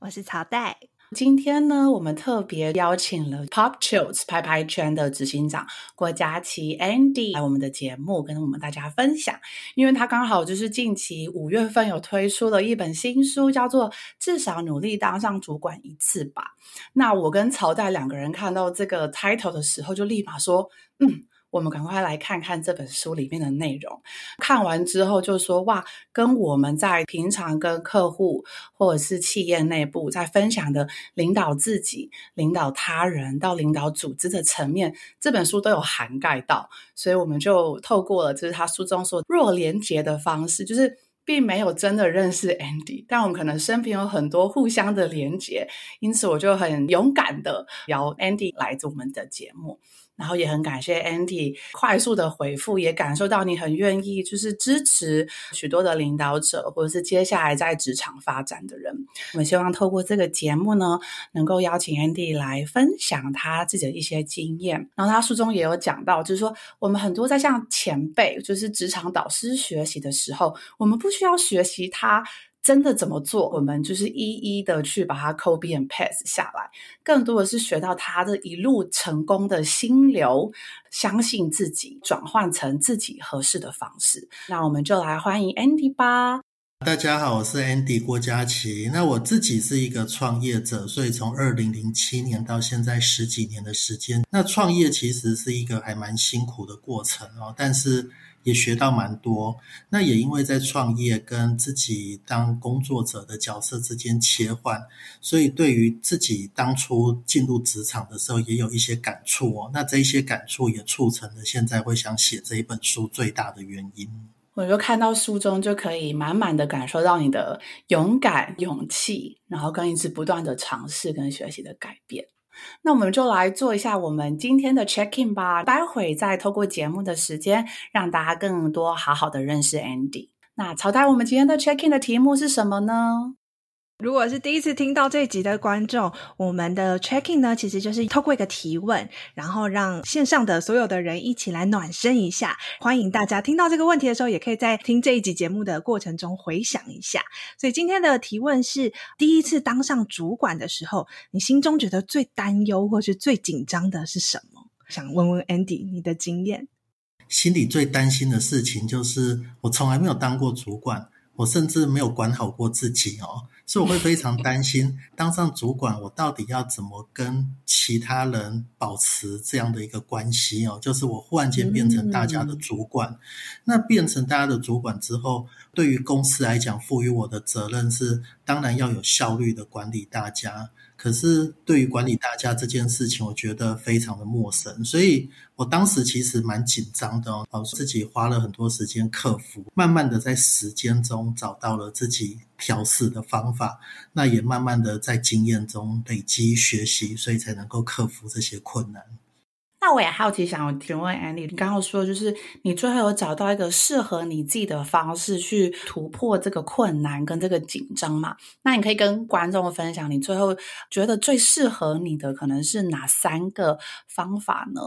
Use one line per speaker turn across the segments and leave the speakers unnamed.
我是曹代。
今天呢，我们特别邀请了 Popchills 拍拍圈的执行长郭家麒 Andy 来我们的节目，跟我们大家分享。因为他刚好就是近期五月份有推出了一本新书，叫做《至少努力当上主管一次吧》。那我跟曹代两个人看到这个 title 的时候，就立马说，嗯。我们赶快来看看这本书里面的内容。看完之后就说：“哇，跟我们在平常跟客户或者是企业内部在分享的领导自己、领导他人到领导组织的层面，这本书都有涵盖到。所以我们就透过了就是他书中说弱连结的方式，就是并没有真的认识 Andy，但我们可能身边有很多互相的连结，因此我就很勇敢的邀 Andy 来做我们的节目。”然后也很感谢 Andy 快速的回复，也感受到你很愿意，就是支持许多的领导者，或者是接下来在职场发展的人。我们希望透过这个节目呢，能够邀请 Andy 来分享他自己的一些经验。然后他书中也有讲到，就是说我们很多在向前辈，就是职场导师学习的时候，我们不需要学习他。真的怎么做？我们就是一一的去把它 copy and paste 下来，更多的是学到他的一路成功的心流，相信自己，转换成自己合适的方式。那我们就来欢迎 Andy 吧。
大家好，我是 Andy 郭家麒。那我自己是一个创业者，所以从二零零七年到现在十几年的时间，那创业其实是一个还蛮辛苦的过程哦，但是。也学到蛮多，那也因为在创业跟自己当工作者的角色之间切换，所以对于自己当初进入职场的时候也有一些感触哦。那这一些感触也促成了现在会想写这一本书最大的原因。
我就看到书中就可以满满的感受到你的勇敢、勇气，然后跟一直不断的尝试跟学习的改变。那我们就来做一下我们今天的 check in 吧。待会再透过节目的时间，让大家更多好好的认识 Andy。那曹太，我们今天的 check in 的题目是什么呢？
如果是第一次听到这一集的观众，我们的 checking 呢，其实就是透过一个提问，然后让线上的所有的人一起来暖身一下。欢迎大家听到这个问题的时候，也可以在听这一集节目的过程中回想一下。所以今天的提问是：第一次当上主管的时候，你心中觉得最担忧或是最紧张的是什么？想问问 Andy 你的经验。
心里最担心的事情就是，我从来没有当过主管，我甚至没有管好过自己哦。所以我会非常担心，当上主管，我到底要怎么跟其他人保持这样的一个关系哦？就是我忽然间变成大家的主管，那变成大家的主管之后，对于公司来讲，赋予我的责任是，当然要有效率的管理大家。可是对于管理大家这件事情，我觉得非常的陌生，所以我当时其实蛮紧张的哦，自己花了很多时间克服，慢慢的在时间中找到了自己调试的方法，那也慢慢的在经验中累积学习，所以才能够克服这些困难。
那我也好奇，想提问 Andy，你刚刚说就是你最后有找到一个适合你自己的方式去突破这个困难跟这个紧张嘛？那你可以跟观众分享，你最后觉得最适合你的可能是哪三个方法呢？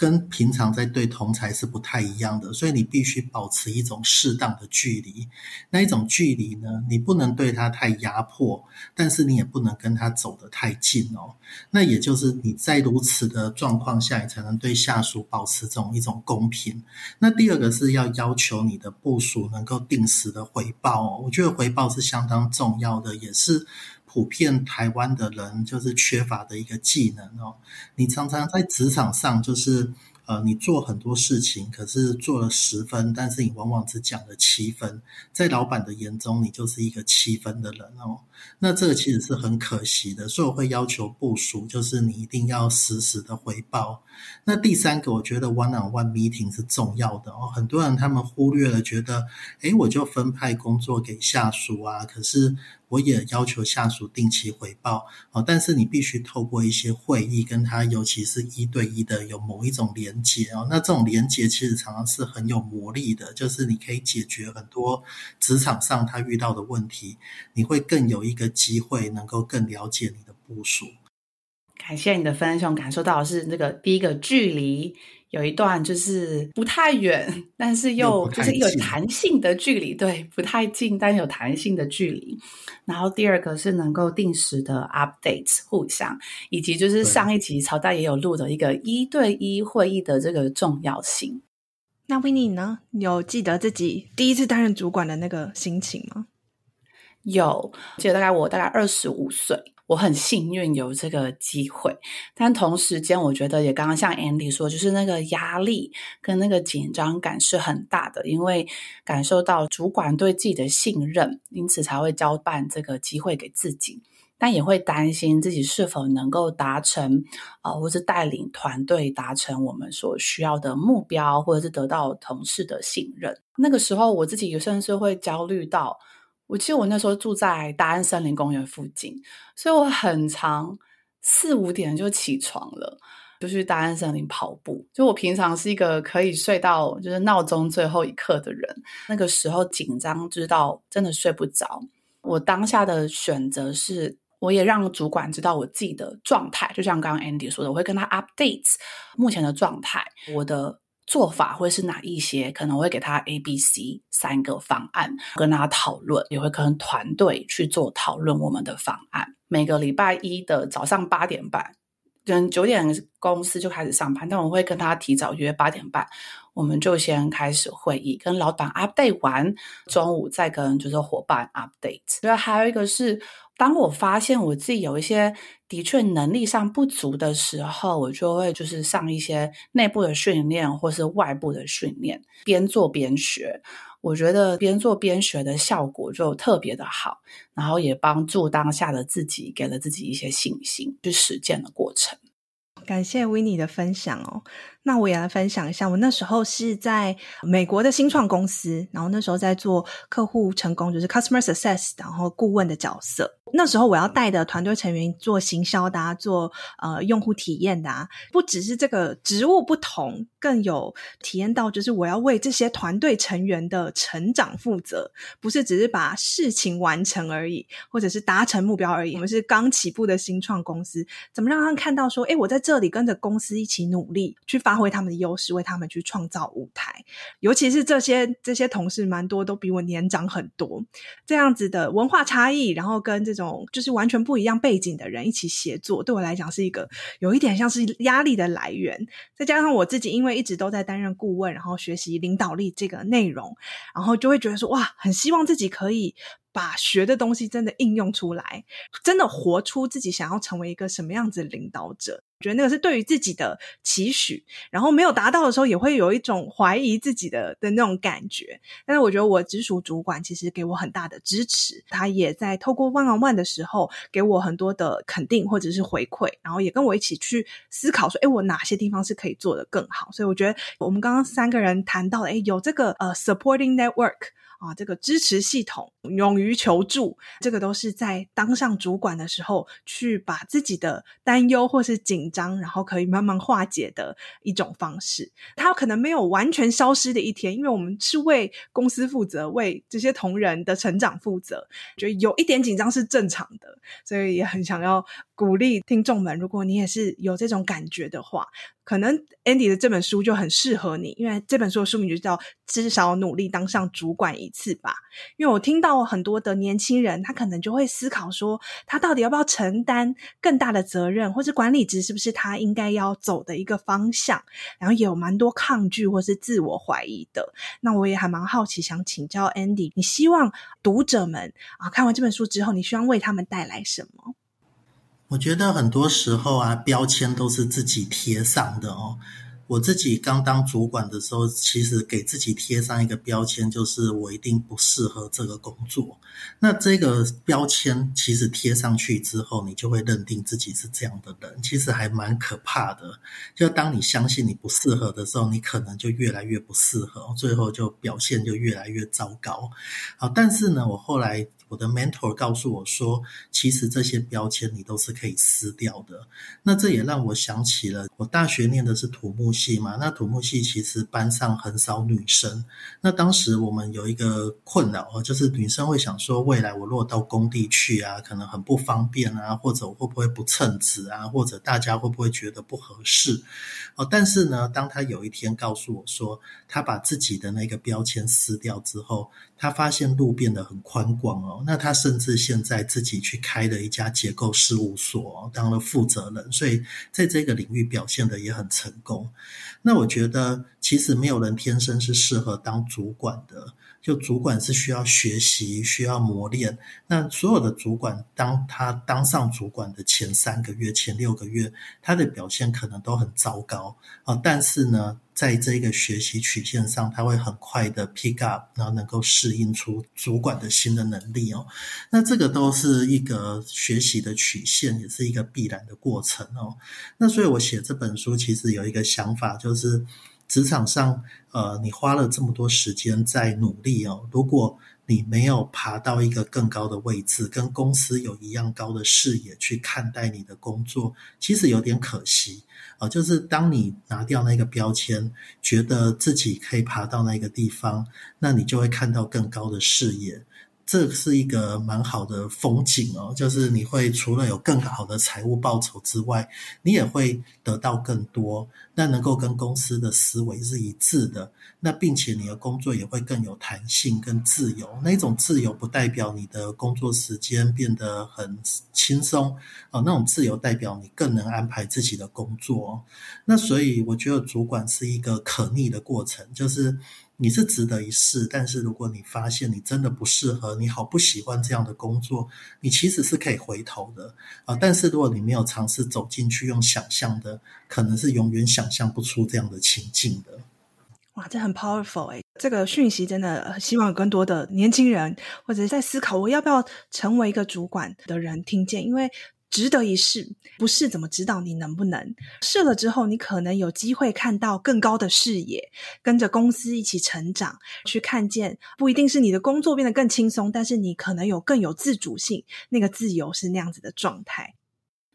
跟平常在对同才是不太一样的，所以你必须保持一种适当的距离。那一种距离呢，你不能对他太压迫，但是你也不能跟他走得太近哦。那也就是你在如此的状况下，你才能对下属保持这种一种公平。那第二个是要要求你的部署能够定时的回报哦。我觉得回报是相当重要的，也是。普遍台湾的人就是缺乏的一个技能哦。你常常在职场上就是。呃，你做很多事情，可是做了十分，但是你往往只讲了七分，在老板的眼中，你就是一个七分的人哦。那这个其实是很可惜的，所以我会要求部署，就是你一定要实时的回报。那第三个，我觉得 one on one meeting 是重要的哦。很多人他们忽略了，觉得，诶，我就分派工作给下属啊，可是我也要求下属定期回报哦，但是你必须透过一些会议跟他，尤其是一对一的有某一种连接哦，那这种连接其实常常是很有魔力的，就是你可以解决很多职场上他遇到的问题，你会更有个机会能够更了解你的部署。
感谢你的分享，感受到的是那个第一个距离。有一段就是不太远，但是又就是有弹性的距离，对，不太近，但有弹性的距离。然后第二个是能够定时的 update 互相，以及就是上一集朝代也有录的一个一对一会议的这个重要性。
那 Winnie 呢？有记得自己第一次担任主管的那个心情吗？
有，记得大概我大概二十五岁。我很幸运有这个机会，但同时间，我觉得也刚刚像 Andy 说，就是那个压力跟那个紧张感是很大的，因为感受到主管对自己的信任，因此才会交办这个机会给自己，但也会担心自己是否能够达成，呃，或是带领团队达成我们所需要的目标，或者是得到同事的信任。那个时候，我自己有甚至会焦虑到。我记得我那时候住在大安森林公园附近，所以我很长四五点就起床了，就去大安森林跑步。就我平常是一个可以睡到就是闹钟最后一刻的人，那个时候紧张知道真的睡不着。我当下的选择是，我也让主管知道我自己的状态，就像刚刚 Andy 说的，我会跟他 update 目前的状态，我的。做法会是哪一些？可能我会给他 A、B、C 三个方案，跟他讨论，也会跟团队去做讨论我们的方案。每个礼拜一的早上八点半，跟九点公司就开始上班，但我会跟他提早约八点半，我们就先开始会议，跟老板 update 完，中午再跟就是伙伴 update。所以还有一个是。当我发现我自己有一些的确能力上不足的时候，我就会就是上一些内部的训练或是外部的训练，边做边学。我觉得边做边学的效果就特别的好，然后也帮助当下的自己，给了自己一些信心去实践的过程。
感谢 Winnie 的分享哦。那我也来分享一下，我那时候是在美国的新创公司，然后那时候在做客户成功，就是 customer success，然后顾问的角色。那时候我要带的团队成员做行销的啊，做呃用户体验的啊，不只是这个职务不同，更有体验到就是我要为这些团队成员的成长负责，不是只是把事情完成而已，或者是达成目标而已。我们是刚起步的新创公司，怎么让他们看到说，哎，我在这里跟着公司一起努力去发发挥他们的优势，为他们去创造舞台。尤其是这些这些同事，蛮多都比我年长很多，这样子的文化差异，然后跟这种就是完全不一样背景的人一起协作，对我来讲是一个有一点像是压力的来源。再加上我自己，因为一直都在担任顾问，然后学习领导力这个内容，然后就会觉得说，哇，很希望自己可以。把学的东西真的应用出来，真的活出自己想要成为一个什么样子的领导者。觉得那个是对于自己的期许，然后没有达到的时候，也会有一种怀疑自己的的那种感觉。但是我觉得我直属主管其实给我很大的支持，他也在透过 one on one 的时候给我很多的肯定或者是回馈，然后也跟我一起去思考说，诶，我哪些地方是可以做得更好。所以我觉得我们刚刚三个人谈到了，诶，有这个呃 supporting network。啊，这个支持系统、勇于求助，这个都是在当上主管的时候，去把自己的担忧或是紧张，然后可以慢慢化解的一种方式。它可能没有完全消失的一天，因为我们是为公司负责，为这些同仁的成长负责，觉得有一点紧张是正常的，所以也很想要鼓励听众们，如果你也是有这种感觉的话。可能 Andy 的这本书就很适合你，因为这本书的书名就叫《至少努力当上主管一次吧》。因为我听到很多的年轻人，他可能就会思考说，他到底要不要承担更大的责任，或是管理职是不是他应该要走的一个方向，然后也有蛮多抗拒或是自我怀疑的。那我也还蛮好奇，想请教 Andy，你希望读者们啊看完这本书之后，你希望为他们带来什么？
我觉得很多时候啊，标签都是自己贴上的哦。我自己刚当主管的时候，其实给自己贴上一个标签，就是我一定不适合这个工作。那这个标签其实贴上去之后，你就会认定自己是这样的人，其实还蛮可怕的。就当你相信你不适合的时候，你可能就越来越不适合，最后就表现就越来越糟糕。好，但是呢，我后来。我的 mentor 告诉我说，其实这些标签你都是可以撕掉的。那这也让我想起了我大学念的是土木系嘛，那土木系其实班上很少女生。那当时我们有一个困扰哦，就是女生会想说，未来我落到工地去啊，可能很不方便啊，或者我会不会不称职啊，或者大家会不会觉得不合适？哦，但是呢，当他有一天告诉我说，他把自己的那个标签撕掉之后，他发现路变得很宽广哦。那他甚至现在自己去开了一家结构事务所，当了负责人，所以在这个领域表现的也很成功。那我觉得，其实没有人天生是适合当主管的。就主管是需要学习、需要磨练。那所有的主管，当他当上主管的前三个月、前六个月，他的表现可能都很糟糕啊。但是呢，在这个学习曲线上，他会很快的 pick up，然后能够适应出主管的新的能力哦。那这个都是一个学习的曲线，也是一个必然的过程哦。那所以我写这本书，其实有一个想法，就是。职场上，呃，你花了这么多时间在努力哦，如果你没有爬到一个更高的位置，跟公司有一样高的视野去看待你的工作，其实有点可惜啊。就是当你拿掉那个标签，觉得自己可以爬到那个地方，那你就会看到更高的视野。这是一个蛮好的风景哦，就是你会除了有更好的财务报酬之外，你也会得到更多，那能够跟公司的思维是一致的，那并且你的工作也会更有弹性、更自由。那种自由不代表你的工作时间变得很轻松哦，那种自由代表你更能安排自己的工作。那所以我觉得主管是一个可逆的过程，就是。你是值得一试，但是如果你发现你真的不适合，你好不喜欢这样的工作，你其实是可以回头的啊。但是如果你没有尝试走进去，用想象的，可能是永远想象不出这样的情境的。
哇，这很 powerful 哎！这个讯息真的希望有更多的年轻人或者在思考我要不要成为一个主管的人听见，因为。值得一试，不试怎么知道你能不能？试了之后，你可能有机会看到更高的视野，跟着公司一起成长，去看见不一定是你的工作变得更轻松，但是你可能有更有自主性，那个自由是那样子的状态。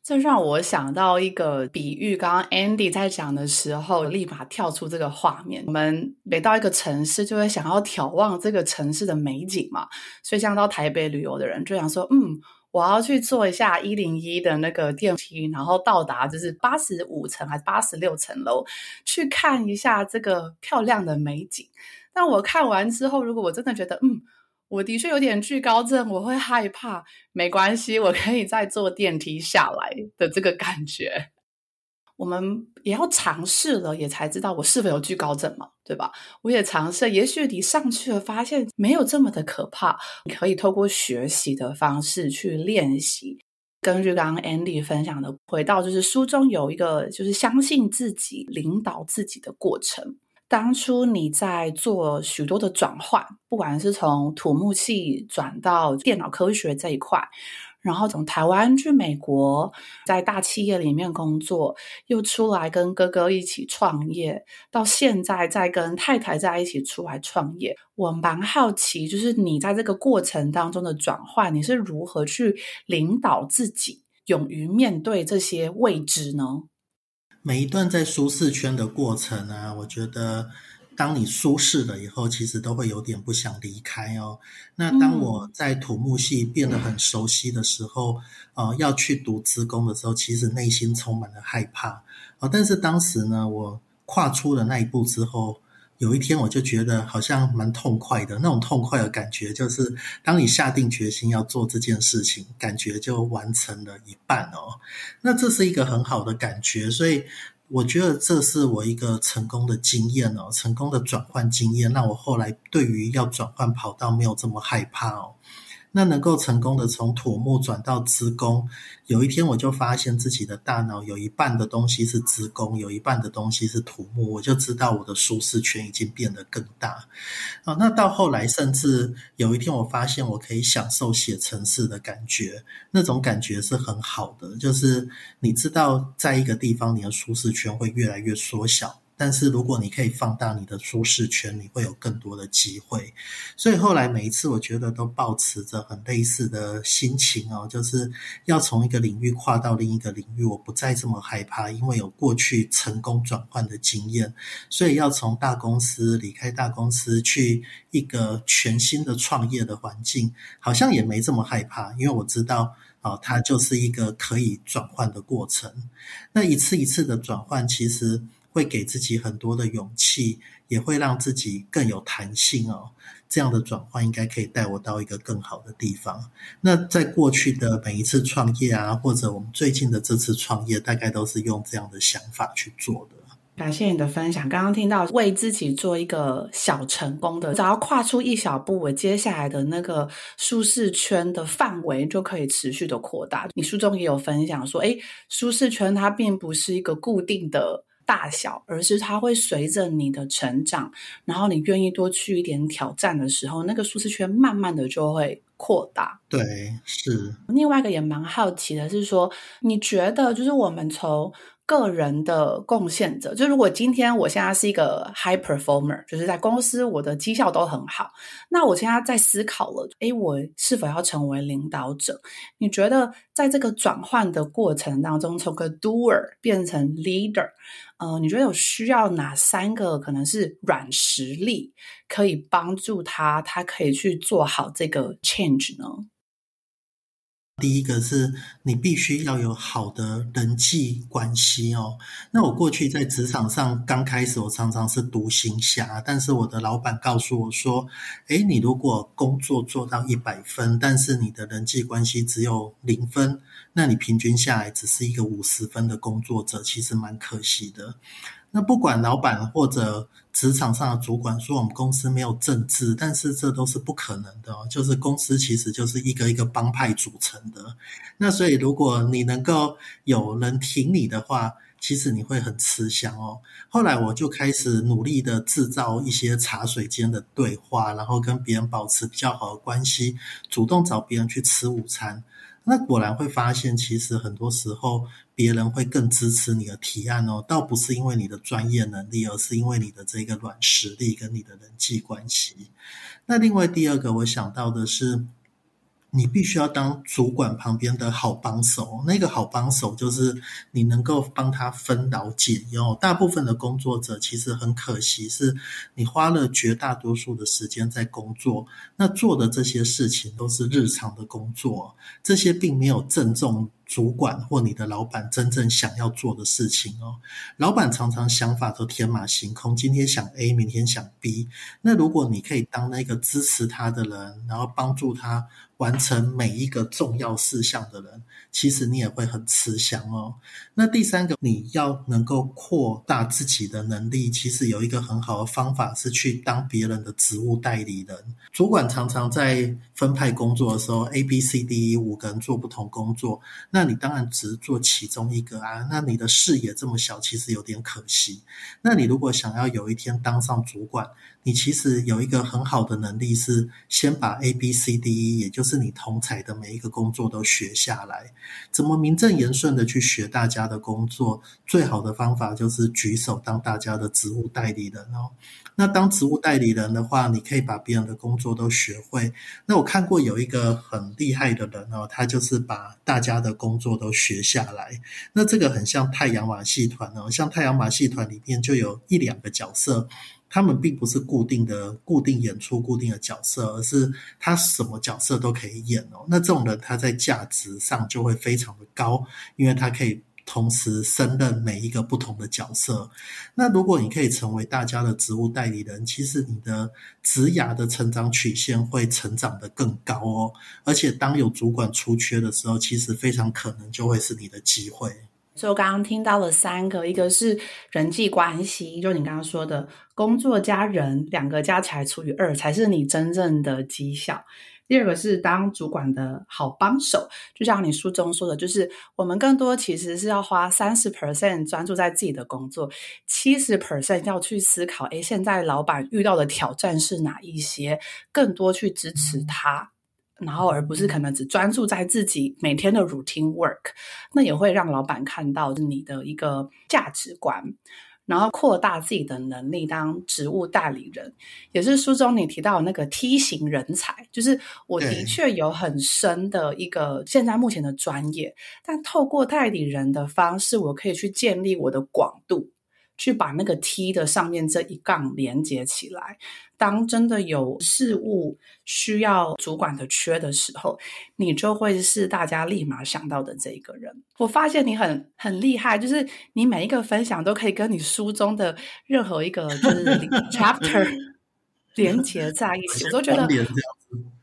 这让我想到一个比喻，刚刚 Andy 在讲的时候，立马跳出这个画面。我们每到一个城市，就会想要眺望这个城市的美景嘛，所以像到台北旅游的人，就想说，嗯。我要去坐一下一零一的那个电梯，然后到达就是八十五层还是八十六层楼，去看一下这个漂亮的美景。但我看完之后，如果我真的觉得，嗯，我的确有点惧高症，我会害怕，没关系，我可以再坐电梯下来的这个感觉。我们也要尝试了，也才知道我是否有惧高症嘛，对吧？我也尝试，也许你上去了，发现没有这么的可怕。你可以透过学习的方式去练习。根据刚刚 Andy 分享的，回到就是书中有一个就是相信自己、领导自己的过程。当初你在做许多的转换，不管是从土木系转到电脑科学这一块。然后从台湾去美国，在大企业里面工作，又出来跟哥哥一起创业，到现在再跟太太在一起出来创业。我蛮好奇，就是你在这个过程当中的转换，你是如何去领导自己，勇于面对这些未知呢？
每一段在舒适圈的过程啊，我觉得。当你舒适了以后，其实都会有点不想离开哦。那当我在土木系变得很熟悉的时候，呃，要去读职工的时候，其实内心充满了害怕啊、呃。但是当时呢，我跨出了那一步之后，有一天我就觉得好像蛮痛快的。那种痛快的感觉，就是当你下定决心要做这件事情，感觉就完成了一半哦。那这是一个很好的感觉，所以。我觉得这是我一个成功的经验哦，成功的转换经验，让我后来对于要转换跑道没有这么害怕哦。那能够成功的从土木转到资工，有一天我就发现自己的大脑有一半的东西是资工，有一半的东西是土木，我就知道我的舒适圈已经变得更大。啊，那到后来，甚至有一天我发现我可以享受写程式的感觉，那种感觉是很好的，就是你知道在一个地方你的舒适圈会越来越缩小。但是如果你可以放大你的舒适圈，你会有更多的机会。所以后来每一次，我觉得都抱持着很类似的心情哦，就是要从一个领域跨到另一个领域，我不再这么害怕，因为有过去成功转换的经验。所以要从大公司离开大公司，去一个全新的创业的环境，好像也没这么害怕，因为我知道。哦，它就是一个可以转换的过程。那一次一次的转换，其实会给自己很多的勇气，也会让自己更有弹性哦。这样的转换应该可以带我到一个更好的地方。那在过去的每一次创业啊，或者我们最近的这次创业，大概都是用这样的想法去做的。
感谢你的分享。刚刚听到为自己做一个小成功的，只要跨出一小步，我接下来的那个舒适圈的范围就可以持续的扩大。你书中也有分享说，诶，舒适圈它并不是一个固定的大小，而是它会随着你的成长，然后你愿意多去一点挑战的时候，那个舒适圈慢慢的就会扩大。
对，是。
另外一个也蛮好奇的是说，你觉得就是我们从个人的贡献者，就如果今天我现在是一个 high performer，就是在公司我的绩效都很好，那我现在在思考了，诶，我是否要成为领导者？你觉得在这个转换的过程当中，从个 doer 变成 leader，呃，你觉得有需要哪三个可能是软实力可以帮助他，他可以去做好这个 change 呢？
第一个是你必须要有好的人际关系哦。那我过去在职场上刚开始，我常常是独行侠，但是我的老板告诉我说：“诶，你如果工作做到一百分，但是你的人际关系只有零分，那你平均下来只是一个五十分的工作者，其实蛮可惜的。”那不管老板或者职场上的主管说我们公司没有政治，但是这都是不可能的哦。就是公司其实就是一个一个帮派组成的。那所以如果你能够有人挺你的话，其实你会很吃香哦。后来我就开始努力的制造一些茶水间的对话，然后跟别人保持比较好的关系，主动找别人去吃午餐。那果然会发现，其实很多时候别人会更支持你的提案哦，倒不是因为你的专业能力，而是因为你的这个软实力跟你的人际关系。那另外第二个，我想到的是。你必须要当主管旁边的好帮手，那个好帮手就是你能够帮他分劳解忧。大部分的工作者其实很可惜，是你花了绝大多数的时间在工作，那做的这些事情都是日常的工作，这些并没有正中主管或你的老板真正想要做的事情哦，老板常常想法都天马行空，今天想 A，明天想 B。那如果你可以当那个支持他的人，然后帮助他完成每一个重要事项的人，其实你也会很吃香哦。那第三个，你要能够扩大自己的能力，其实有一个很好的方法是去当别人的职务代理人。主管常常在分派工作的时候，A、B、C、D、E、五个人做不同工作。那你当然只做其中一个啊，那你的视野这么小，其实有点可惜。那你如果想要有一天当上主管，你其实有一个很好的能力是先把 A B C D E，也就是你同才的每一个工作都学下来。怎么名正言顺的去学大家的工作？最好的方法就是举手当大家的职务代理人哦。那当职务代理人的话，你可以把别人的工作都学会。那我看过有一个很厉害的人哦，他就是把大家的工作都学下来。那这个很像太阳马戏团哦，像太阳马戏团里面就有一两个角色，他们并不是固定的、固定演出、固定的角色，而是他什么角色都可以演哦。那这种人他在价值上就会非常的高，因为他可以。同时胜任每一个不同的角色。那如果你可以成为大家的职务代理人，其实你的职涯的成长曲线会成长得更高哦。而且当有主管出缺的时候，其实非常可能就会是你的机会。
所以我刚刚听到了三个，一个是人际关系，就你刚刚说的工作加人，两个加起来除以二，才是你真正的绩效。第二个是当主管的好帮手，就像你书中说的，就是我们更多其实是要花三十 percent 专注在自己的工作，七十 percent 要去思考，诶，现在老板遇到的挑战是哪一些，更多去支持他，然后而不是可能只专注在自己每天的 routine work，那也会让老板看到你的一个价值观。然后扩大自己的能力，当职务代理人，也是书中你提到那个梯形人才。就是我的确有很深的一个现在目前的专业，但透过代理人的方式，我可以去建立我的广度。去把那个梯的上面这一杠连接起来。当真的有事物需要主管的缺的时候，你就会是大家立马想到的这一个人。我发现你很很厉害，就是你每一个分享都可以跟你书中的任何一个就是 chapter 连接在一起。我都觉得，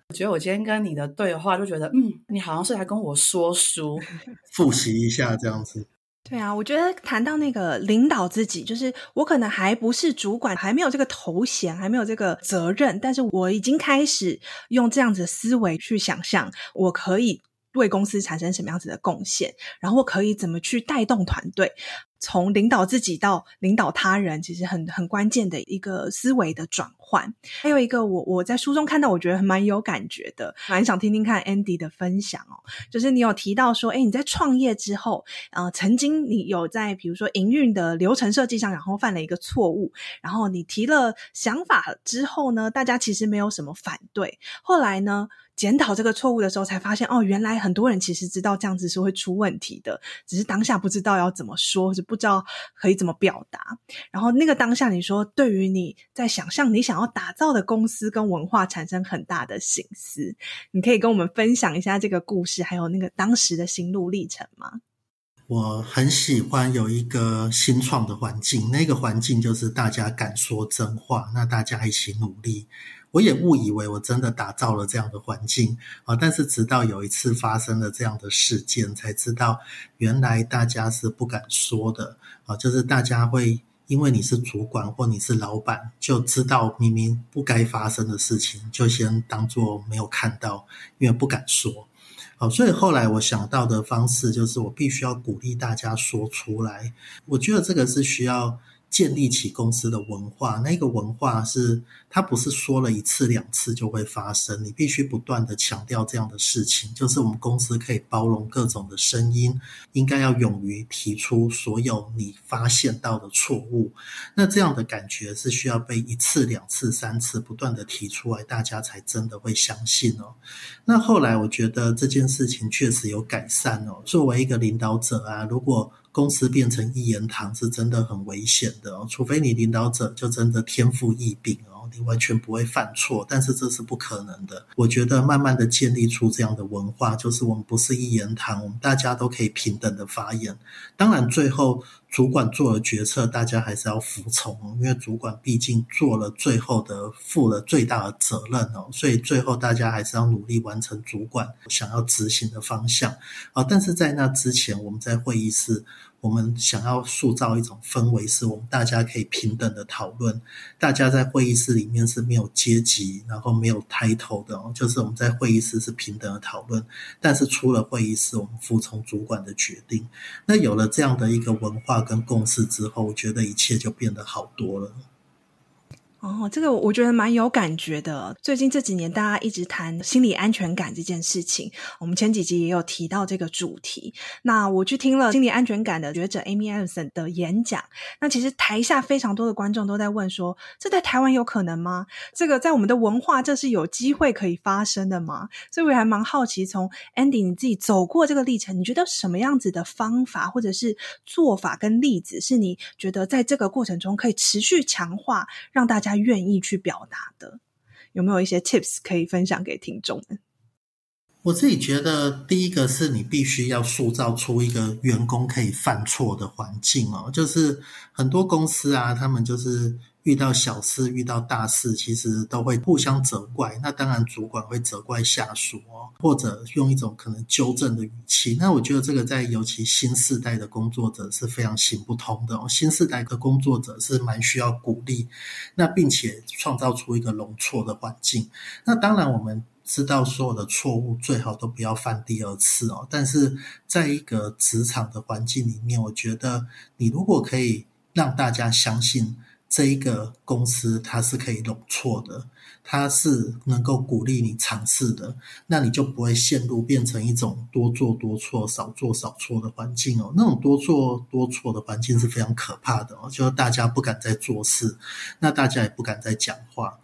我觉得我今天跟你的对话，就觉得嗯，你好像是来跟我说书，
复习一下这样子。
对啊，我觉得谈到那个领导自己，就是我可能还不是主管，还没有这个头衔，还没有这个责任，但是我已经开始用这样子的思维去想象，我可以为公司产生什么样子的贡献，然后可以怎么去带动团队。从领导自己到领导他人，其实很很关键的一个思维的转换。还有一个我，我在书中看到，我觉得蛮有感觉的，蛮想听听看 Andy 的分享哦。就是你有提到说，哎，你在创业之后，呃，曾经你有在比如说营运的流程设计上，然后犯了一个错误，然后你提了想法之后呢，大家其实没有什么反对。后来呢，检讨这个错误的时候，才发现哦，原来很多人其实知道这样子是会出问题的，只是当下不知道要怎么说，不知道可以怎么表达，然后那个当下，你说对于你在想象你想要打造的公司跟文化产生很大的心思，你可以跟我们分享一下这个故事，还有那个当时的心路历程吗？
我很喜欢有一个新创的环境，那个环境就是大家敢说真话，那大家一起努力。我也误以为我真的打造了这样的环境啊，但是直到有一次发生了这样的事件，才知道原来大家是不敢说的啊，就是大家会因为你是主管或你是老板，就知道明明不该发生的事情，就先当作没有看到，因为不敢说。好，所以后来我想到的方式就是，我必须要鼓励大家说出来。我觉得这个是需要。建立起公司的文化，那个文化是它不是说了一次两次就会发生，你必须不断地强调这样的事情，就是我们公司可以包容各种的声音，应该要勇于提出所有你发现到的错误。那这样的感觉是需要被一次两次三次不断地提出来，大家才真的会相信哦。那后来我觉得这件事情确实有改善哦。作为一个领导者啊，如果公司变成一言堂是真的很危险的哦，除非你领导者就真的天赋异禀哦，你完全不会犯错，但是这是不可能的。我觉得慢慢的建立出这样的文化，就是我们不是一言堂，我们大家都可以平等的发言。当然最后。主管做了决策，大家还是要服从，因为主管毕竟做了最后的、负了最大的责任哦，所以最后大家还是要努力完成主管想要执行的方向啊。但是在那之前，我们在会议室。我们想要塑造一种氛围，是我们大家可以平等的讨论。大家在会议室里面是没有阶级，然后没有 title 的，就是我们在会议室是平等的讨论。但是出了会议室，我们服从主管的决定。那有了这样的一个文化跟共事之后，我觉得一切就变得好多了。
哦，这个我觉得蛮有感觉的。最近这几年，大家一直谈心理安全感这件事情，我们前几集也有提到这个主题。那我去听了心理安全感的学者 Amy Edmondson 的演讲，那其实台下非常多的观众都在问说：这在台湾有可能吗？这个在我们的文化，这是有机会可以发生的吗？所以我还蛮好奇，从 Andy 你自己走过这个历程，你觉得什么样子的方法或者是做法跟例子，是你觉得在这个过程中可以持续强化，让大家他愿意去表达的，有没有一些 tips 可以分享给听众们？
我自己觉得，第一个是你必须要塑造出一个员工可以犯错的环境哦，就是很多公司啊，他们就是。遇到小事，遇到大事，其实都会互相责怪。那当然，主管会责怪下属哦，或者用一种可能纠正的语气。那我觉得这个在尤其新世代的工作者是非常行不通的哦。新世代的工作者是蛮需要鼓励，那并且创造出一个容错的环境。那当然，我们知道所有的错误最好都不要犯第二次哦。但是在一个职场的环境里面，我觉得你如果可以让大家相信。这一个公司它是可以容错的，它是能够鼓励你尝试的，那你就不会陷入变成一种多做多错、少做少错的环境哦。那种多做多错的环境是非常可怕的哦，就是大家不敢再做事，那大家也不敢再讲话。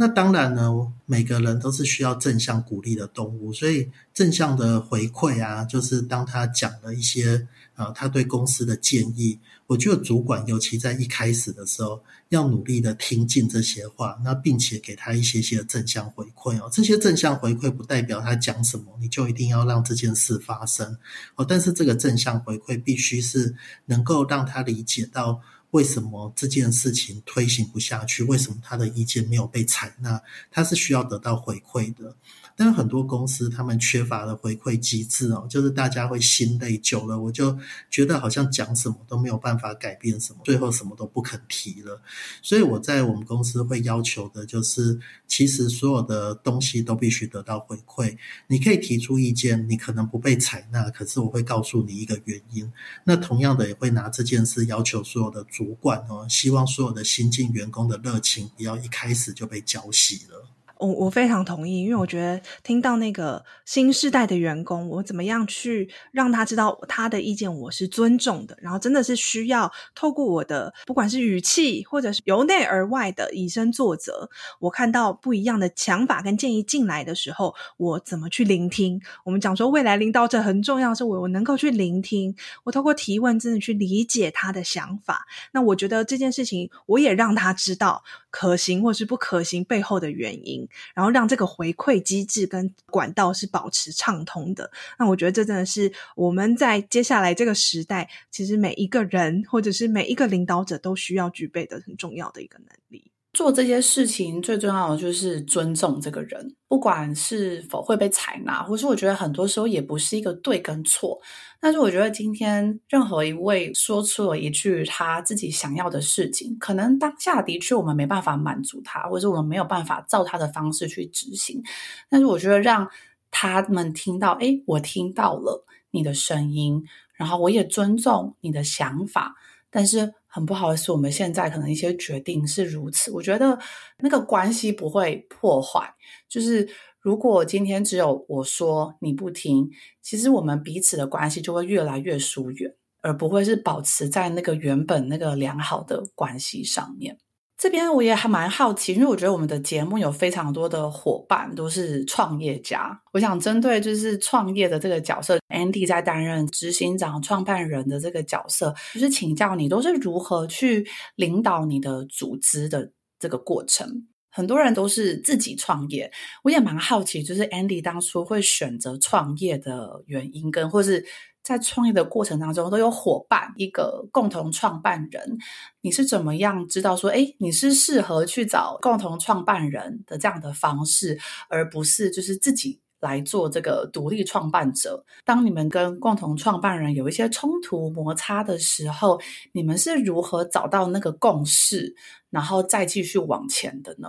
那当然呢，每个人都是需要正向鼓励的动物，所以正向的回馈啊，就是当他讲了一些呃，他对公司的建议，我觉得主管尤其在一开始的时候，要努力的听进这些话，那并且给他一些些正向回馈哦。这些正向回馈不代表他讲什么，你就一定要让这件事发生哦。但是这个正向回馈必须是能够让他理解到。为什么这件事情推行不下去？为什么他的意见没有被采纳？他是需要得到回馈的。但是很多公司他们缺乏了回馈机制哦，就是大家会心累久了，我就觉得好像讲什么都没有办法改变什么，最后什么都不肯提了。所以我在我们公司会要求的就是，其实所有的东西都必须得到回馈。你可以提出意见，你可能不被采纳，可是我会告诉你一个原因。那同样的也会拿这件事要求所有的主管哦，希望所有的新进员工的热情不要一开始就被浇熄了。
我我非常同意，因为我觉得听到那个新世代的员工，我怎么样去让他知道他的意见我是尊重的，然后真的是需要透过我的不管是语气或者是由内而外的以身作则，我看到不一样的想法跟建议进来的时候，我怎么去聆听？我们讲说未来领导者很重要，是我我能够去聆听，我透过提问真的去理解他的想法。那我觉得这件事情，我也让他知道可行或是不可行背后的原因。然后让这个回馈机制跟管道是保持畅通的，那我觉得这真的是我们在接下来这个时代，其实每一个人或者是每一个领导者都需要具备的很重要的一个能力。
做这些事情最重要的就是尊重这个人，不管是否会被采纳，或是我觉得很多时候也不是一个对跟错。但是我觉得今天任何一位说出了一句他自己想要的事情，可能当下的确我们没办法满足他，或者我们没有办法照他的方式去执行。但是我觉得让他们听到，诶，我听到了你的声音，然后我也尊重你的想法，但是。很不好意思，我们现在可能一些决定是如此。我觉得那个关系不会破坏，就是如果今天只有我说你不听，其实我们彼此的关系就会越来越疏远，而不会是保持在那个原本那个良好的关系上面。这边我也还蛮好奇，因为我觉得我们的节目有非常多的伙伴都是创业家。我想针对就是创业的这个角色，Andy 在担任执行长、创办人的这个角色，就是请教你都是如何去领导你的组织的这个过程。很多人都是自己创业，我也蛮好奇，就是 Andy 当初会选择创业的原因，跟或是。在创业的过程当中，都有伙伴，一个共同创办人。你是怎么样知道说，诶，你是适合去找共同创办人的这样的方式，而不是就是自己来做这个独立创办者？当你们跟共同创办人有一些冲突摩擦的时候，你们是如何找到那个共识，然后再继续往前的呢？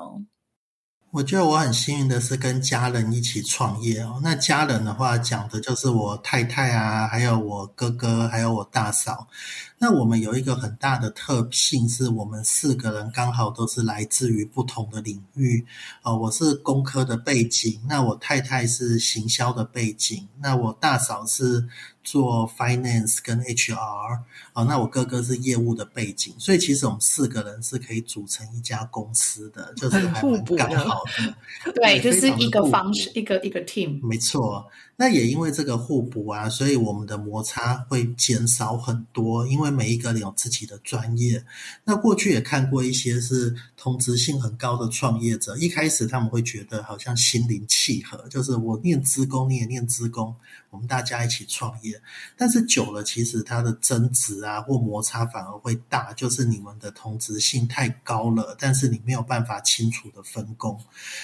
我觉得我很幸运的是跟家人一起创业哦。那家人的话讲的就是我太太啊，还有我哥哥，还有我大嫂。那我们有一个很大的特性，是我们四个人刚好都是来自于不同的领域。哦，我是工科的背景，那我太太是行销的背景，那我大嫂是做 finance 跟 HR。哦，那我哥哥是业务的背景，所以其实我们四个人是可以组成一家公司的，就是还蛮刚好的。
对，就是一个方式，一个一个 team。
没错。那也因为这个互补啊，所以我们的摩擦会减少很多。因为每一个人有自己的专业。那过去也看过一些是同质性很高的创业者，一开始他们会觉得好像心灵契合，就是我念资工，你也念资工，我们大家一起创业。但是久了，其实它的增值啊或摩擦反而会大，就是你们的同质性太高了，但是你没有办法清楚的分工。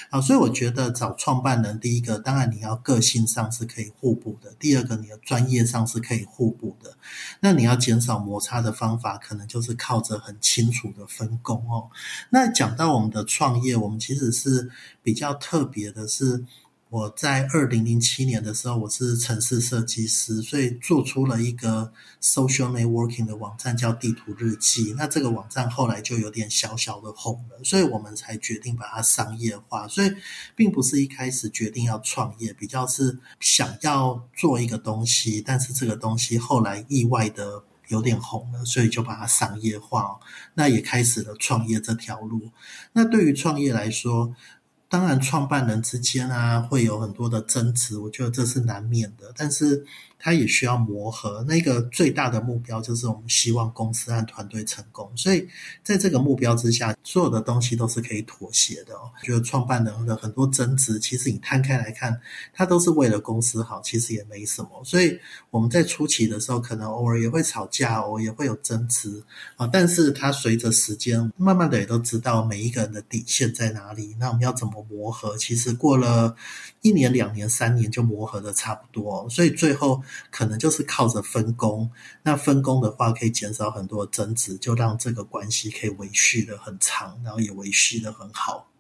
啊，所以我觉得找创办人，第一个当然你要个性上是。可以互补的。第二个，你的专业上是可以互补的。那你要减少摩擦的方法，可能就是靠着很清楚的分工哦。那讲到我们的创业，我们其实是比较特别的是，我在二零零七年的时候，我是城市设计师，所以做出了一个 social networking 的网站，叫地图日记。那这个网站后来就有点小小的红了，所以我们才决定把它商业化。所以并不是一开始决定要创业，比较是想要做一个东西，但是这个东西后来意外的有点红了，所以就把它商业化。那也开始了创业这条路。那对于创业来说，当然，创办人之间啊，会有很多的争执，我觉得这是难免的。但是，他也需要磨合。那个最大的目标就是我们希望公司和团队成功。所以，在这个目标之下，所有的东西都是可以妥协的哦。觉得创办人的很多争执，其实你摊开来看，他都是为了公司好，其实也没什么。所以我们在初期的时候，可能偶尔也会吵架，偶尔也会有争执啊。但是，他随着时间，慢慢的也都知道每一个人的底线在哪里。那我们要怎么磨合？其实过了一年、两年、三年，就磨合的差不多。所以最后。可能就是靠着分工，那分工的话可以减少很多争执，就让这个关系可以维系的很长，然后也维系的很好。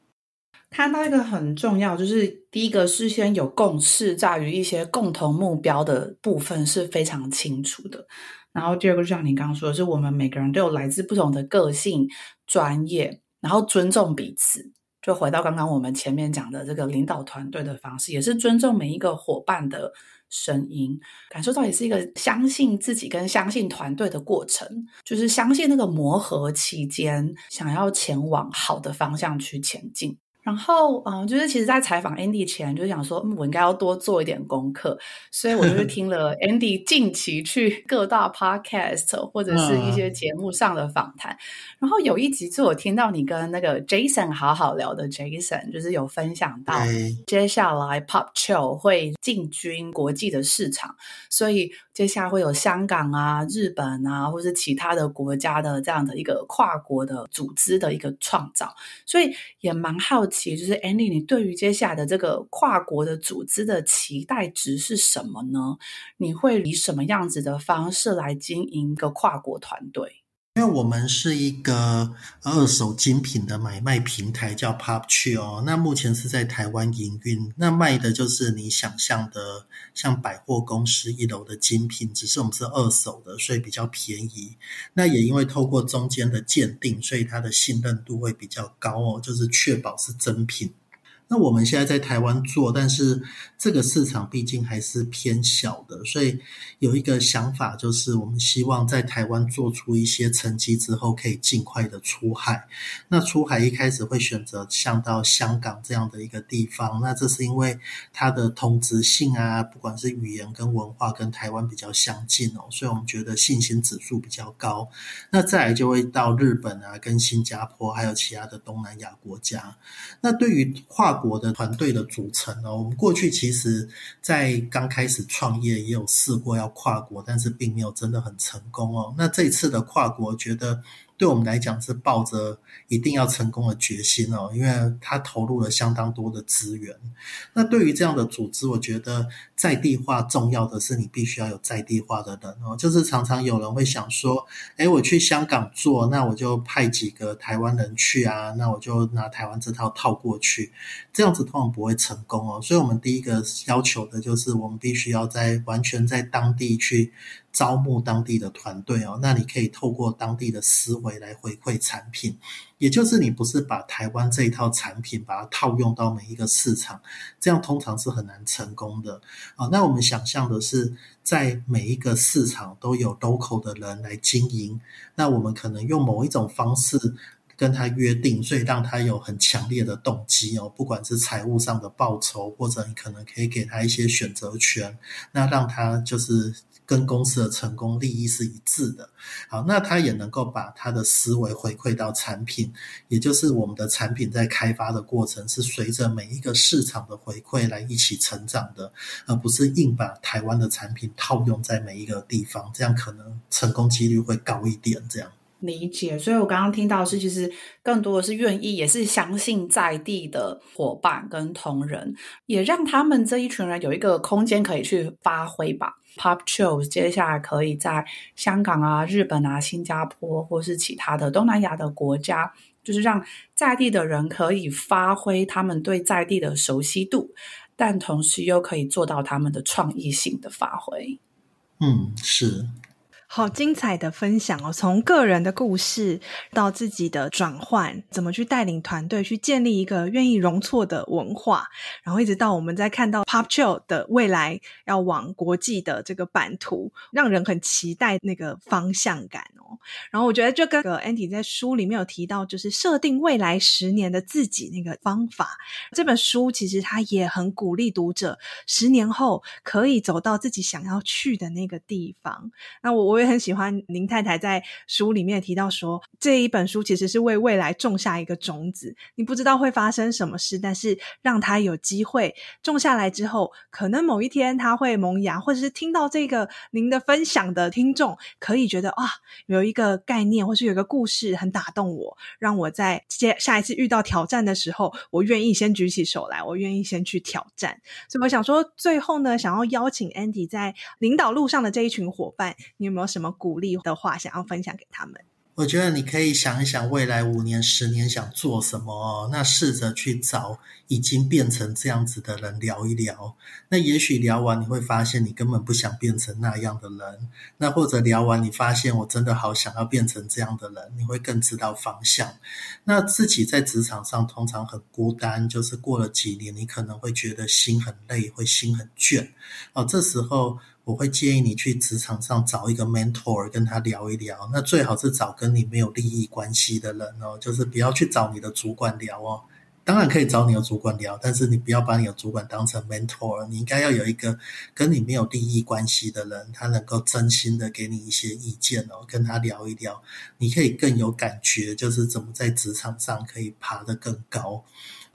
看到一个很重要，就是第一个事先有共识，在于一些共同目标的部分是非常清楚的。然后第二个就像你刚刚说的，是我们每个人都有来自不同的个性、专业，然后尊重彼此。就回到刚刚我们前面讲的这个领导团队的方式，也是尊重每一个伙伴的声音，感受到也是一个相信自己跟相信团队的过程，就是相信那个磨合期间，想要前往好的方向去前进。然后，嗯，就是其实，在采访 Andy 前，就是想说，嗯，我应该要多做一点功课，所以我就是听了 Andy 近期去各大 Podcast 或者是一些节目上的访谈。然后有一集是我听到你跟那个 Jason 好好聊的，Jason 就是有分享到接下来 Pop Chill 会进军国际的市场，所以接下来会有香港啊、日本啊，或是其他的国家的这样的一个跨国的组织的一个创造，所以也蛮好奇。其实就是 Andy，你对于接下来的这个跨国的组织的期待值是什么呢？你会以什么样子的方式来经营一个跨国团队？
因为我们是一个二手精品的买卖平台，叫 Pop 去哦。那目前是在台湾营运，那卖的就是你想象的，像百货公司一楼的精品，只是我们是二手的，所以比较便宜。那也因为透过中间的鉴定，所以它的信任度会比较高哦，就是确保是真品。那我们现在在台湾做，但是这个市场毕竟还是偏小的，所以有一个想法，就是我们希望在台湾做出一些成绩之后，可以尽快的出海。那出海一开始会选择像到香港这样的一个地方，那这是因为它的同质性啊，不管是语言跟文化跟台湾比较相近哦，所以我们觉得信心指数比较高。那再来就会到日本啊，跟新加坡，还有其他的东南亚国家。那对于跨国的团队的组成哦，我们过去其实，在刚开始创业也有试过要跨国，但是并没有真的很成功哦。那这次的跨国，觉得。对我们来讲是抱着一定要成功的决心哦，因为他投入了相当多的资源。那对于这样的组织，我觉得在地化重要的是你必须要有在地化的人哦。就是常常有人会想说，诶，我去香港做，那我就派几个台湾人去啊，那我就拿台湾这套套过去，这样子通常不会成功哦。所以我们第一个要求的就是，我们必须要在完全在当地去。招募当地的团队哦，那你可以透过当地的思维来回馈产品，也就是你不是把台湾这一套产品把它套用到每一个市场，这样通常是很难成功的啊。那我们想象的是，在每一个市场都有 local 的人来经营，那我们可能用某一种方式跟他约定，所以让他有很强烈的动机哦，不管是财务上的报酬，或者你可能可以给他一些选择权，那让他就是。跟公司的成功利益是一致的，好，那他也能够把他的思维回馈到产品，也就是我们的产品在开发的过程是随着每一个市场的回馈来一起成长的，而不是硬把台湾的产品套用在每一个地方，这样可能成功几率会高一点。这样
理解，所以我刚刚听到是，其实更多的是愿意，也是相信在地的伙伴跟同仁，也让他们这一群人有一个空间可以去发挥吧。PopChill 接下来可以在香港啊、日本啊、新加坡或是其他的东南亚的国家，就是让在地的人可以发挥他们对在地的熟悉度，但同时又可以做到他们的创意性的发挥。
嗯，是。
好精彩的分享哦！从个人的故事到自己的转换，怎么去带领团队去建立一个愿意容错的文化，然后一直到我们在看到 Pop Chill 的未来要往国际的这个版图，让人很期待那个方向感哦。然后我觉得，就跟个 Andy 在书里面有提到，就是设定未来十年的自己那个方法。这本书其实他也很鼓励读者，十年后可以走到自己想要去的那个地方。那我我我也很喜欢林太太在书里面提到说，这一本书其实是为未来种下一个种子。你不知道会发生什么事，但是让他有机会种下来之后，可能某一天他会萌芽，或者是听到这个您的分享的听众可以觉得啊。有一个概念，或是有一个故事很打动我，让我在接下一次遇到挑战的时候，我愿意先举起手来，我愿意先去挑战。所以我想说，最后呢，想要邀请 Andy 在领导路上的这一群伙伴，你有没有什么鼓励的话想要分享给他们？
我觉得你可以想一想未来五年、十年想做什么。那试着去找已经变成这样子的人聊一聊。那也许聊完你会发现你根本不想变成那样的人。那或者聊完你发现我真的好想要变成这样的人，你会更知道方向。那自己在职场上通常很孤单，就是过了几年，你可能会觉得心很累，会心很倦。哦，这时候。我会建议你去职场上找一个 mentor，跟他聊一聊。那最好是找跟你没有利益关系的人哦，就是不要去找你的主管聊哦。当然可以找你的主管聊，但是你不要把你的主管当成 mentor。你应该要有一个跟你没有利益关系的人，他能够真心的给你一些意见哦，跟他聊一聊，你可以更有感觉，就是怎么在职场上可以爬得更高。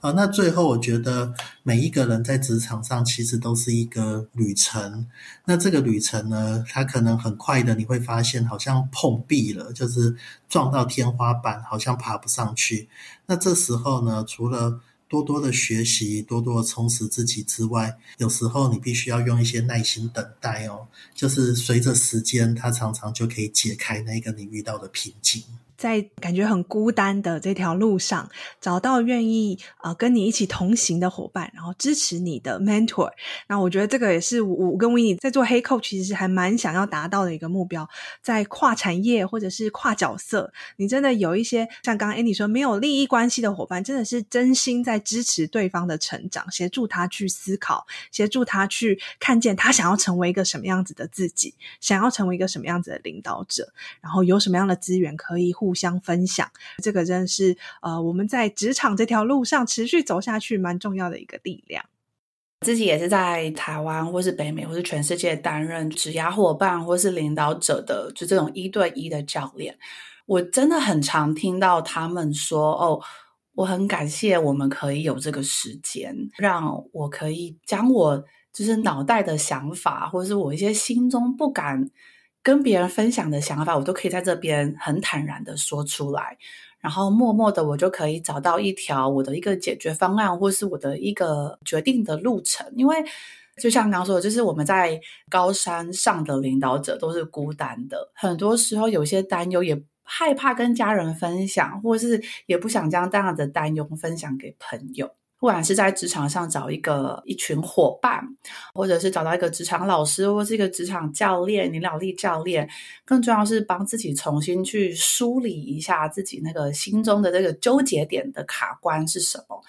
啊，那最后我觉得每一个人在职场上其实都是一个旅程。那这个旅程呢，它可能很快的，你会发现好像碰壁了，就是撞到天花板，好像爬不上去。那这时候呢，除了多多的学习、多多的充实自己之外，有时候你必须要用一些耐心等待哦。就是随着时间，它常常就可以解开那个你遇到的瓶颈。
在感觉很孤单的这条路上，找到愿意呃跟你一起同行的伙伴，然后支持你的 mentor。那我觉得这个也是我跟 Winnie 在做黑 coach，其实还蛮想要达到的一个目标。在跨产业或者是跨角色，你真的有一些像刚刚 Andy 说没有利益关系的伙伴，真的是真心在支持对方的成长，协助他去思考，协助他去看见他想要成为一个什么样子的自己，想要成为一个什么样子的领导者，然后有什么样的资源可以互。互相分享，这个真是呃，我们在职场这条路上持续走下去蛮重要的一个力量。
自己也是在台湾或是北美或是全世界担任职涯伙伴或是领导者的，就这种一对一的教练。我真的很常听到他们说：“哦，我很感谢我们可以有这个时间，让我可以将我就是脑袋的想法，或是我一些心中不敢。”跟别人分享的想法，我都可以在这边很坦然的说出来，然后默默的我就可以找到一条我的一个解决方案，或是我的一个决定的路程。因为就像刚刚说的，就是我们在高山上的领导者都是孤单的，很多时候有些担忧也害怕跟家人分享，或是也不想将这样的担忧分享给朋友。不管是在职场上找一个一群伙伴，或者是找到一个职场老师，或是一个职场教练、领导力教练，更重要是帮自己重新去梳理一下自己那个心中的这个纠结点的卡关是什么。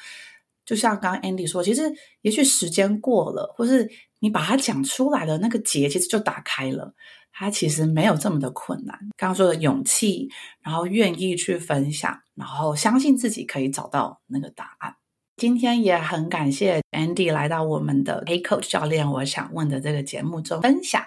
就像刚刚 Andy 说，其实也许时间过了，或是你把它讲出来的那个结，其实就打开了。它其实没有这么的困难。刚刚说的勇气，然后愿意去分享，然后相信自己可以找到那个答案。今天也很感谢 Andy 来到我们的 A Coach 教练，我想问的这个节目中分享。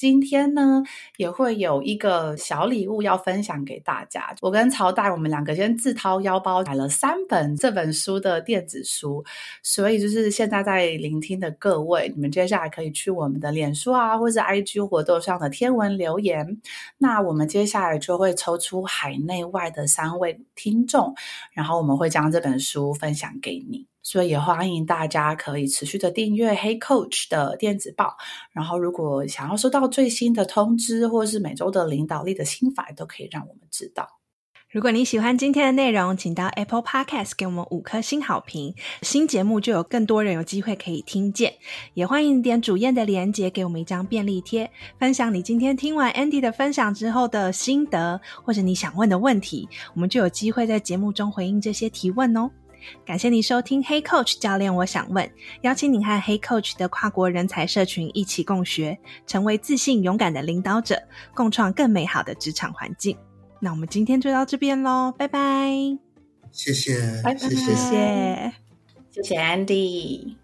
今天呢，也会有一个小礼物要分享给大家。我跟曹代，我们两个先自掏腰包买了三本这本书的电子书，所以就是现在在聆听的各位，你们接下来可以去我们的脸书啊，或是 IG 活动上的天文留言。那我们接下来就会抽出海内外的三位听众，然后我们会将这本书分享给你。所以也欢迎大家可以持续的订阅 Hey Coach 的电子报，然后如果想要收到最新的通知，或是每周的领导力的心法，都可以让我们知道。
如果你喜欢今天的内容，请到 Apple Podcast 给我们五颗星好评，新节目就有更多人有机会可以听见。也欢迎点主页的连结，给我们一张便利贴，分享你今天听完 Andy 的分享之后的心得，或者你想问的问题，我们就有机会在节目中回应这些提问哦。感谢你收听 Hey Coach 教练，我想问，邀请你和 Hey Coach 的跨国人才社群一起共学，成为自信勇敢的领导者，共创更美好的职场环境。那我们今天就到这边喽，拜拜！
谢谢，
拜拜，
谢谢，
谢谢，
谢谢 Andy。